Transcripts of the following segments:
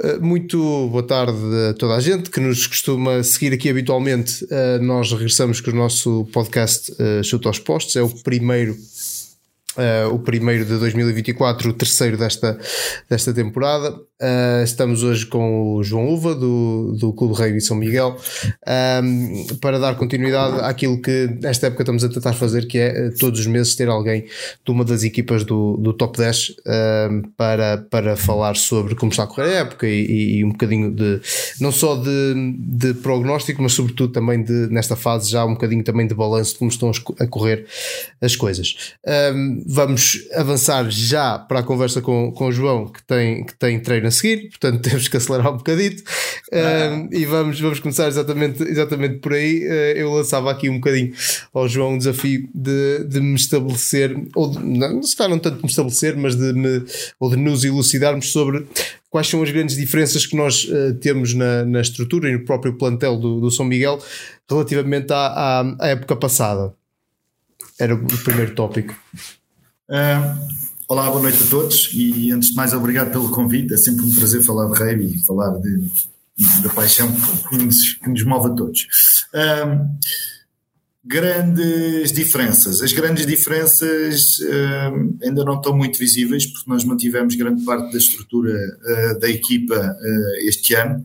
Eh, muito boa tarde a toda a gente que nos costuma seguir aqui habitualmente. Eh, nós regressamos com o nosso podcast uh, Chuta aos Postos, é o primeiro Uh, o primeiro de 2024, o terceiro desta, desta temporada. Uh, estamos hoje com o João Uva, do, do Clube Rei de São Miguel, um, para dar continuidade àquilo que nesta época estamos a tentar fazer, que é eh, todos os meses ter alguém de uma das equipas do, do Top 10 um, para, para falar sobre como está a correr a época e, e um bocadinho de, não só de, de prognóstico, mas sobretudo também de, nesta fase já um bocadinho também de balanço de como estão a correr as coisas. Um, vamos avançar já para a conversa com, com o João, que tem, que tem treino a seguir, portanto temos que acelerar um bocadito. Ah. e vamos, vamos começar exatamente, exatamente por aí. Uh, eu lançava aqui um bocadinho ao João um desafio de, de me estabelecer, ou de, não, se calhar não tanto de me estabelecer, mas de me, ou de nos elucidarmos sobre quais são as grandes diferenças que nós uh, temos na, na estrutura e no próprio plantel do, do São Miguel relativamente à, à, à época passada. Era o primeiro tópico. Uh, olá, boa noite a todos e antes de mais obrigado pelo convite. É sempre um prazer falar de rugby e falar de, da paixão que nos, que nos, move a todos. Uh, grandes diferenças. As grandes diferenças uh, ainda não estão muito visíveis porque nós mantivemos grande parte da estrutura uh, da equipa uh, este ano.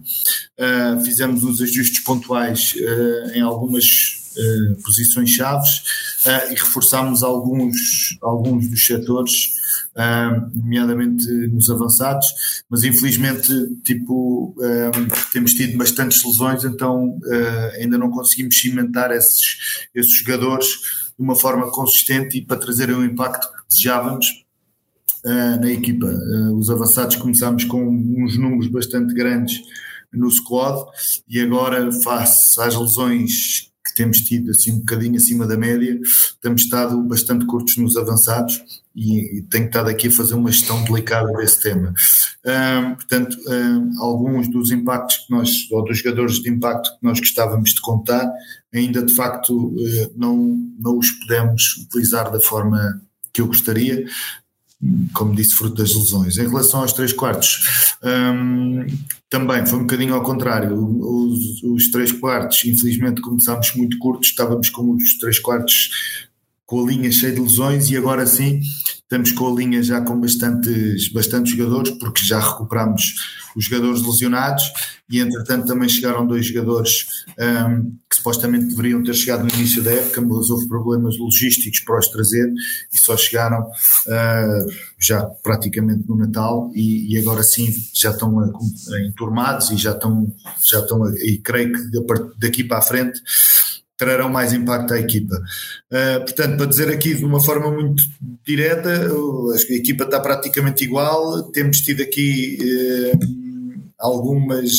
fizemos uns ajustes pontuais em algumas posições chaves uh, e reforçámos alguns, alguns dos setores, uh, nomeadamente nos avançados, mas infelizmente tipo, temos tido bastantes lesões, então ainda não conseguimos cimentar esses, esses jogadores de uma forma consistente e para trazerem o impacto que desejávamos. Uh, na equipa. Uh, os avançados começámos com uns números bastante grandes no squad e agora, face às lesões temos tido assim um bocadinho acima da média, temos estado bastante curtos nos avançados e, e tenho estado aqui a fazer uma gestão delicada desse tema. Portanto, alguns dos impactos que nós, ou dos jogadores de impacto que nós gostávamos de contar, ainda de facto uh, não, não os podemos utilizar da forma que eu gostaria, como disse, fruto das lesões. Em relação aos três quartos, um, também foi um bocadinho ao contrário. Os, os três quartos, infelizmente, começámos muito curtos, estávamos com os três quartos com a linha cheia de lesões e agora sim estamos com a linha já com bastantes, bastantes jogadores, porque já recuperamos os jogadores lesionados e entretanto também chegaram dois jogadores um, que supostamente deveriam ter chegado no início da época, mas houve problemas logísticos para os trazer e só chegaram uh, já praticamente no Natal e, e agora sim já estão enturmados e já estão, já estão e creio que daqui para a frente trarão mais impacto à equipa. Uh, portanto, para dizer aqui de uma forma muito direta, acho que a equipa está praticamente igual, temos tido aqui uh, algumas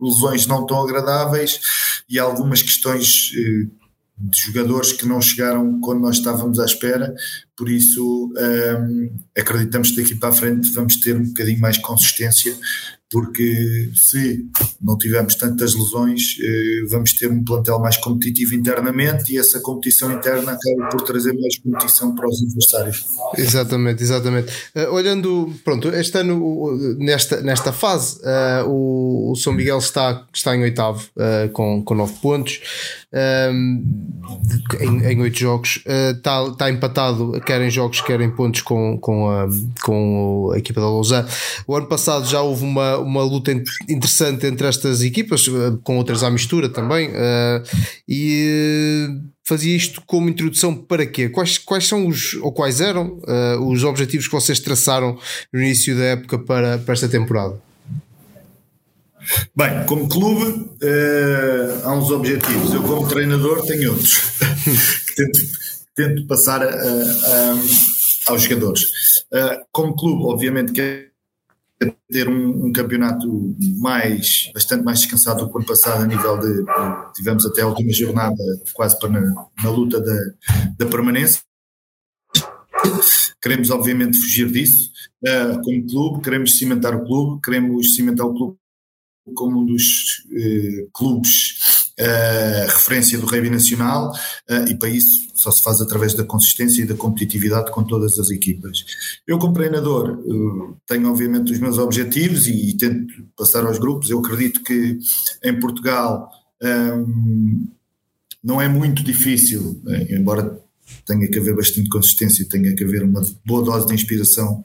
lesões não tão agradáveis e algumas questões uh, de jogadores que não chegaram quando nós estávamos à espera, por isso um, acreditamos que daqui para a frente vamos ter um bocadinho mais consistência porque se não tivermos tantas lesões, eh, vamos ter um plantel mais competitivo internamente e essa competição interna acaba por trazer mais competição para os adversários. Exatamente, exatamente. Uh, olhando, pronto, este ano, nesta, nesta fase, uh, o, São Miguel está, está em oitavo com, com nove pontos. em oito jogos, está, está empatado, quer em jogos, quer em pontos com, com, a, com a equipa da Lausanne. O ano passado já houve uma, uma, luta interessante entre estas equipas, eh, com outras à mistura também, uh, e fazia isto como introdução para quê? Quais, quais são os, ou quais eram uh, os objetivos que vocês traçaram no início da época para, para esta temporada? Bem, como clube uh, há uns objetivos, eu como treinador tenho outros tento, passar a, a, aos jogadores. Uh, como clube, obviamente que ter um, um, campeonato mais, bastante mais descansado do que o ano passado a nível de, tivemos até a última jornada quase para na, na luta da, da permanência. Queremos obviamente fugir disso uh, como clube, queremos cimentar o clube, queremos cimentar o clube como um dos uh, clubes uh, referência do rugby nacional uh, e para isso só se faz através da consistência e da competitividade com todas as equipas. Eu como treinador uh, tenho obviamente os meus objetivos e, e, tento passar aos grupos. Eu acredito que em Portugal um, não é muito difícil, embora tenha que haver bastante consistência, tenha que haver uma boa dose de inspiração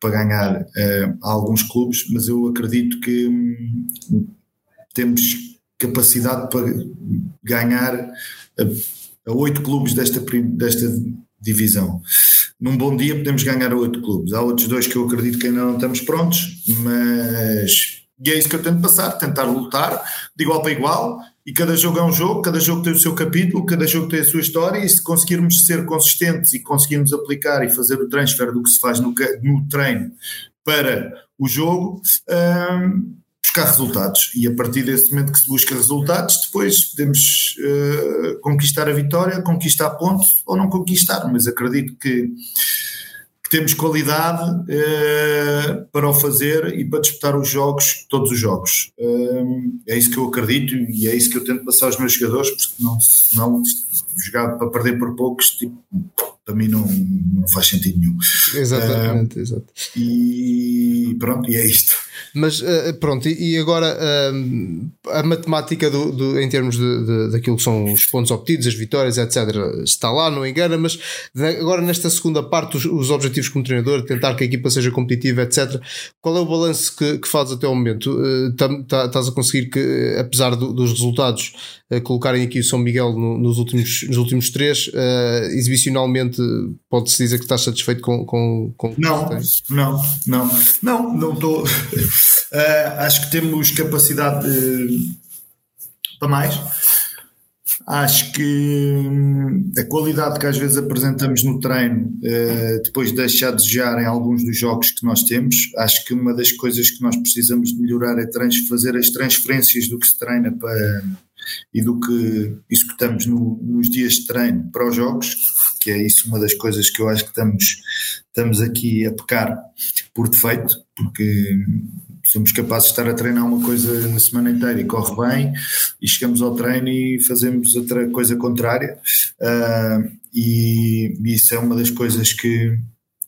para ganhar uh, alguns clubes, mas eu acredito que um, temos capacidade para ganhar a oito clubes desta, desta divisão. Num bom dia podemos ganhar a oito clubes. Há outros dois que eu acredito que ainda não estamos prontos, mas e é isso que eu tento passar, tentar lutar de igual para igual, e cada jogo é um jogo, cada jogo tem o seu capítulo, cada jogo tem a sua história, e se conseguirmos ser consistentes e conseguirmos aplicar e fazer o transfer do que se faz no, no treino para o jogo, hum, buscar resultados. E a partir desse momento que se busca resultados, depois podemos uh, conquistar a vitória, conquistar pontos ou não conquistar, mas acredito que temos qualidade uh, para o fazer e para disputar os jogos, todos os jogos. Uh, é isso que eu acredito e é isso que eu tento passar aos meus jogadores, porque não, não jogar para perder por poucos, tipo, para mim não, não faz sentido nenhum. Exatamente, uh, exato. E pronto, e é isto. Mas uh, pronto, e agora uh, a matemática do, do, em termos de, de, daquilo que são os pontos obtidos, as vitórias, etc., está lá, não engana, mas agora nesta segunda parte, os, os objetivos como treinador, tentar que a equipa seja competitiva, etc., qual é o balanço que, que fazes até o momento? Uh, tá, estás a conseguir que, apesar do, dos resultados, colocarem aqui o São Miguel no, nos, últimos, nos últimos três, exibicionalmente pode-se dizer que estás satisfeito com, com, com não, não, não, não, não estou. Uh, acho que temos capacidade de, para mais. Acho que hum, a qualidade que às vezes apresentamos no treino uh, depois deixa a desejar em alguns dos jogos que nós temos. Acho que uma das coisas que nós precisamos de melhorar é fazer as transferências do que se treina para, e do que executamos no, nos dias de treino para os jogos, que é isso uma das coisas que eu acho que estamos, estamos aqui a pecar por defeito, porque somos capazes de estar a treinar uma coisa a semana inteira e corre bem, e chegamos ao treino e fazemos outra coisa contrária. Uh, e, isso é uma das coisas que,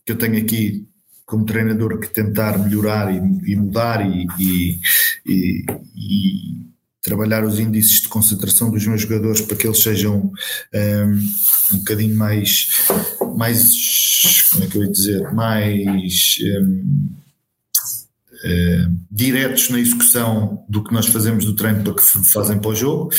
que eu tenho aqui como treinador que tentar melhorar e, e mudar e, e, e, trabalhar os índices de concentração dos meus jogadores para que eles sejam um, um bocadinho mais, mais como é que eu ia dizer, mais um, eh, diretos na execução do que nós fazemos do treino para que fazem para o jogo.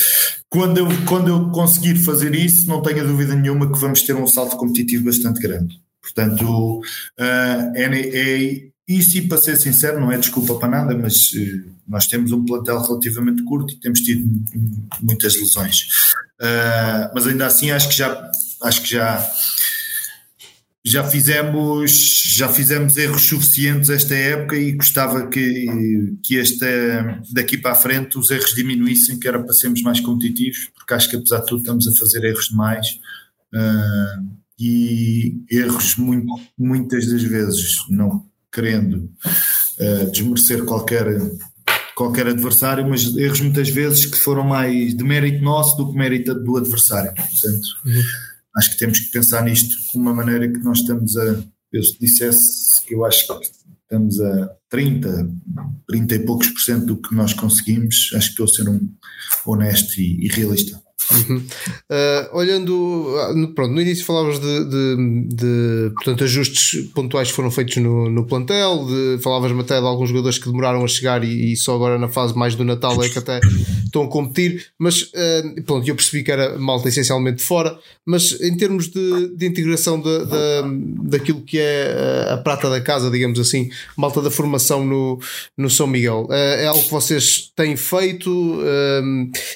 Quando eu, quando eu conseguir fazer isso, não tenho dúvida nenhuma que vamos ter um salto competitivo bastante grande. Portanto, uh, é, é, e para ser sincero, não é desculpa para nada, mas uh, nós temos um plantel relativamente curto e temos tido muitas lesões. Uh, mas ainda assim, acho que já, acho que já já fizemos já fizemos erros suficientes esta época e gostava que, que esta, daqui para a frente os erros diminuíssem, que era para sermos mais competitivos, porque acho que apesar de tudo estamos a fazer erros demais uh, e erros muito, muitas das vezes não querendo uh, desmerecer qualquer qualquer adversário, mas erros muitas vezes que foram mais de mérito nosso do que mérito do adversário. Portanto, uhum acho que temos que pensar nisto de uma maneira que nós estamos a. Eu dissesse que eu acho que estamos a 30, 30 e poucos por cento do que nós conseguimos, acho que estou a ser um honesto e, e realista. Uh, olhando, ah, pronto, no início falavas de, de, de, portanto, ajustes pontuais que foram feitos no, no plantel, de, falavas até de alguns jogadores que demoraram a chegar e, e, só agora na fase mais do Natal é que até estão a competir, mas uh, pronto, eu percebi que era malta essencialmente fora, mas em termos de, de integração de, daquilo que é a prata da casa, digamos assim, malta da formação no, no São Miguel, uh, é algo que vocês têm feito,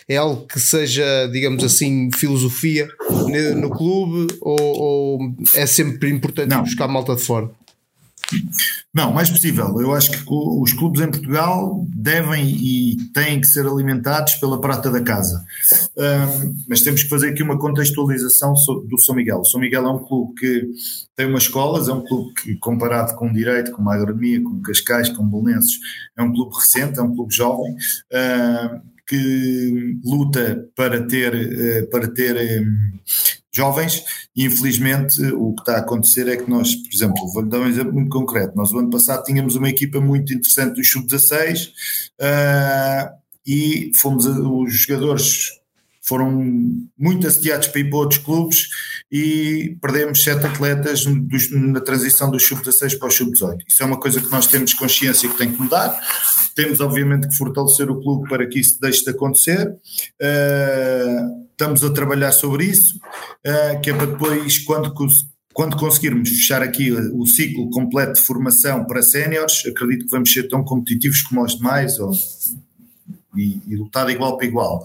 é algo que seja, digamos assim, filosofia no clube ou, ou é sempre importante Não. buscar malta de fora? Não, mais possível. Eu acho que os clubes em Portugal devem e têm que ser alimentados pela prata da casa. Um, mas temos que fazer aqui uma contextualização do São Miguel. O São Miguel é um clube que tem umas escolas, é um clube que, comparado com o Direito, com a Agronomia, com Cascais, com Belenenses, é um clube recente, é um clube jovem. Um, que luta para ter, para ter jovens. E infelizmente o que está a acontecer é que nós, por exemplo, vou-lhe dar um exemplo muito concreto, nós o ano passado tínhamos uma equipa muito interessante do Sub-16 uh, e fomos a, os jogadores foram muito assediados para ir para outros clubes e perdemos sete atletas dos, na transição do sub-16 para o sub-18. Isso é uma coisa que nós temos consciência que tem que mudar. Temos, obviamente, que fortalecer o clube para que isso deixe de acontecer. Uh, estamos a trabalhar sobre isso, uh, que é para depois, quando, quando conseguirmos fechar aqui o ciclo completo de formação para séniores, acredito que vamos ser tão competitivos como os demais, ou e, e lutar igual para igual.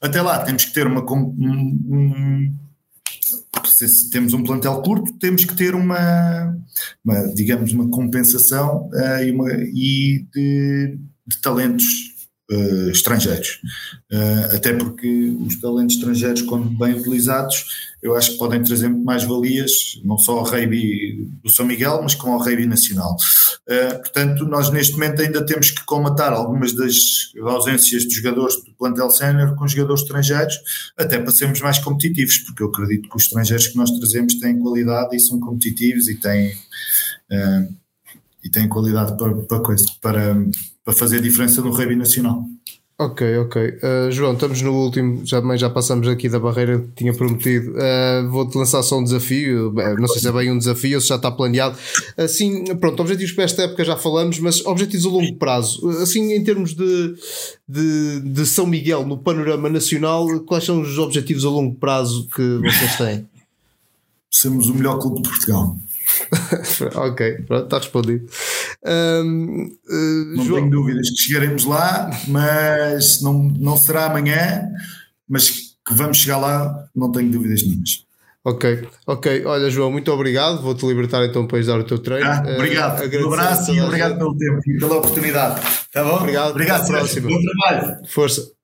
Até lá temos que ter uma. Um, se temos um plantel curto, temos que ter uma, uma digamos, uma compensação uh, e, uma, e de, de talentos uh, estrangeiros. Uh, até porque os talentos estrangeiros, quando bem utilizados, eu acho que podem trazer muito mais valias, não só ao rugby do São Miguel, mas com o rugby nacional. Uh, portanto, nós neste momento ainda temos que comatar algumas das ausências de jogadores do plantel sénior com jogadores estrangeiros, até para sermos mais competitivos, porque eu acredito que os estrangeiros que nós trazemos têm qualidade e são competitivos e têm, uh, e têm qualidade para, para, para, para fazer diferença no rugby nacional. Ok, ok. Uh, João, estamos no último, já, também já passamos aqui da barreira que tinha prometido. Uh, Vou-te lançar só um desafio, não sei se é bem um desafio ou se já está planeado. Assim, pronto, objetivos para esta época já falamos, mas objetivos a longo prazo. Assim, em termos de, de, de São Miguel no panorama nacional, quais são os objetivos a longo prazo que vocês têm? Sermos o melhor clube de Portugal. ok, pronto, está respondido. Um, uh, não João... tenho dúvidas que chegaremos lá, mas não, não será amanhã, mas que vamos chegar lá, não tenho dúvidas nenhumas. Ok, ok. Olha, João, muito obrigado. Vou-te libertar então para dar o teu treino. Ah, obrigado. Uh, um abraço e obrigado pelo tempo e pela oportunidade. Tá bom? Obrigado. Obrigado, próxima. Bom trabalho. Força.